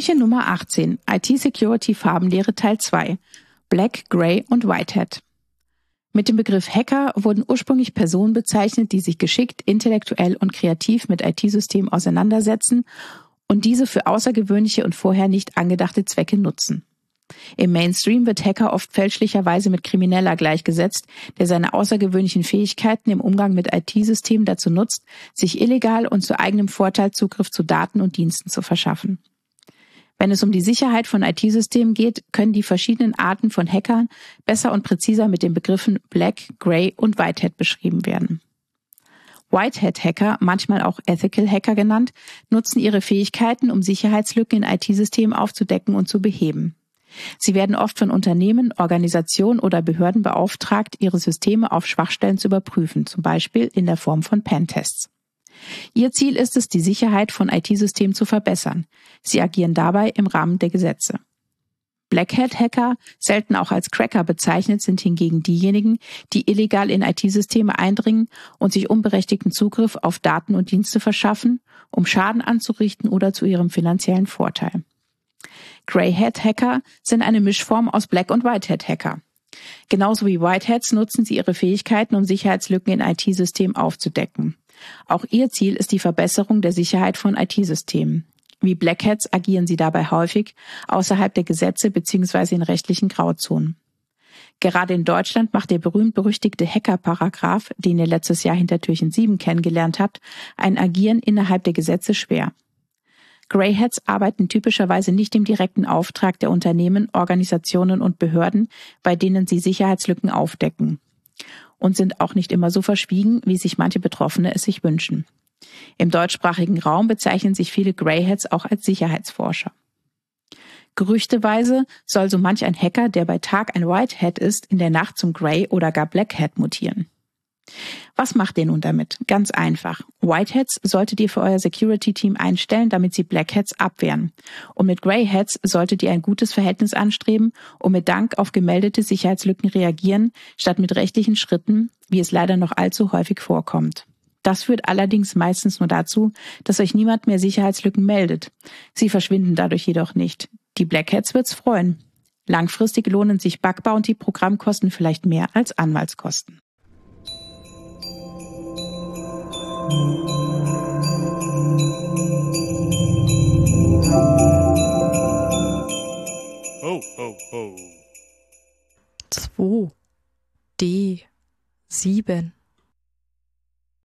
Türchen Nummer 18. IT-Security Farbenlehre Teil 2. Black, Gray und Whitehead. Mit dem Begriff Hacker wurden ursprünglich Personen bezeichnet, die sich geschickt, intellektuell und kreativ mit IT-Systemen auseinandersetzen und diese für außergewöhnliche und vorher nicht angedachte Zwecke nutzen. Im Mainstream wird Hacker oft fälschlicherweise mit Krimineller gleichgesetzt, der seine außergewöhnlichen Fähigkeiten im Umgang mit IT-Systemen dazu nutzt, sich illegal und zu eigenem Vorteil Zugriff zu Daten und Diensten zu verschaffen. Wenn es um die Sicherheit von IT-Systemen geht, können die verschiedenen Arten von Hackern besser und präziser mit den Begriffen Black, Gray und Whitehead beschrieben werden. Whitehead-Hacker, manchmal auch Ethical Hacker genannt, nutzen ihre Fähigkeiten, um Sicherheitslücken in IT-Systemen aufzudecken und zu beheben. Sie werden oft von Unternehmen, Organisationen oder Behörden beauftragt, ihre Systeme auf Schwachstellen zu überprüfen, zum Beispiel in der Form von Pentests. Ihr Ziel ist es, die Sicherheit von IT-Systemen zu verbessern. Sie agieren dabei im Rahmen der Gesetze. Blackhat-Hacker, selten auch als Cracker bezeichnet, sind hingegen diejenigen, die illegal in IT-Systeme eindringen und sich unberechtigten Zugriff auf Daten und Dienste verschaffen, um Schaden anzurichten oder zu ihrem finanziellen Vorteil. Greyhead-Hacker sind eine Mischform aus Black- und Whitehead-Hacker. Genauso wie Whiteheads nutzen sie ihre Fähigkeiten, um Sicherheitslücken in IT-Systemen aufzudecken. Auch ihr Ziel ist die Verbesserung der Sicherheit von IT-Systemen. Wie Blackheads agieren sie dabei häufig außerhalb der Gesetze bzw. in rechtlichen Grauzonen. Gerade in Deutschland macht der berühmt-berüchtigte Hacker-Paragraph, den ihr letztes Jahr hinter Türchen 7 kennengelernt habt, ein Agieren innerhalb der Gesetze schwer. Greyheads arbeiten typischerweise nicht im direkten Auftrag der Unternehmen, Organisationen und Behörden, bei denen sie Sicherheitslücken aufdecken und sind auch nicht immer so verschwiegen, wie sich manche Betroffene es sich wünschen. Im deutschsprachigen Raum bezeichnen sich viele Greyheads auch als Sicherheitsforscher. Gerüchteweise soll so manch ein Hacker, der bei Tag ein Whitehead ist, in der Nacht zum Grey oder gar Blackhead mutieren. Was macht ihr nun damit? Ganz einfach. Whiteheads solltet ihr für euer Security-Team einstellen, damit sie Blackheads abwehren. Und mit Greyheads solltet ihr ein gutes Verhältnis anstreben und mit Dank auf gemeldete Sicherheitslücken reagieren, statt mit rechtlichen Schritten, wie es leider noch allzu häufig vorkommt. Das führt allerdings meistens nur dazu, dass euch niemand mehr Sicherheitslücken meldet. Sie verschwinden dadurch jedoch nicht. Die Blackheads wird's freuen. Langfristig lohnen sich Bug Bounty Programmkosten vielleicht mehr als Anwaltskosten. Oh, oh, oh. 2 D 7